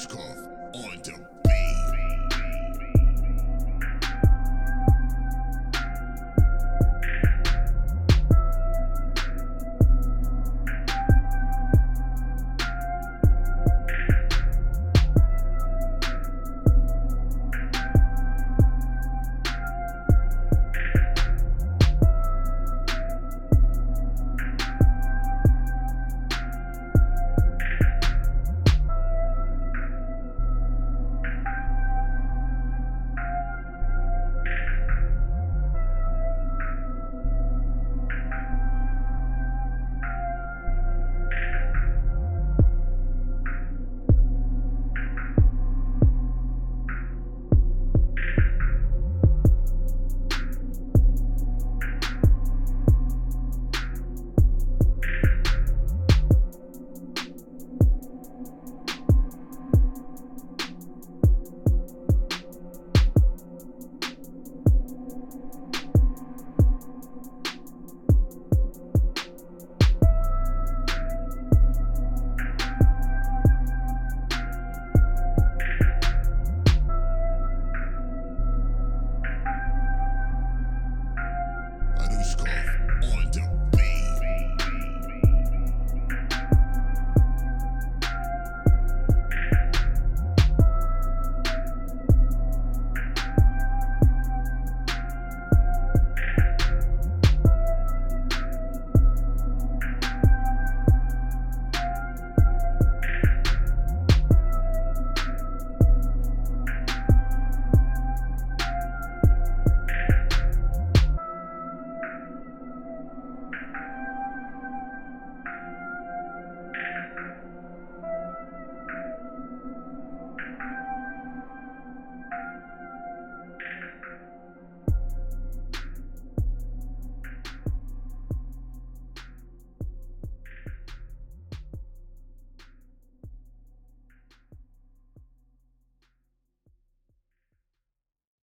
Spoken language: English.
Pushkov on the Roscoe on the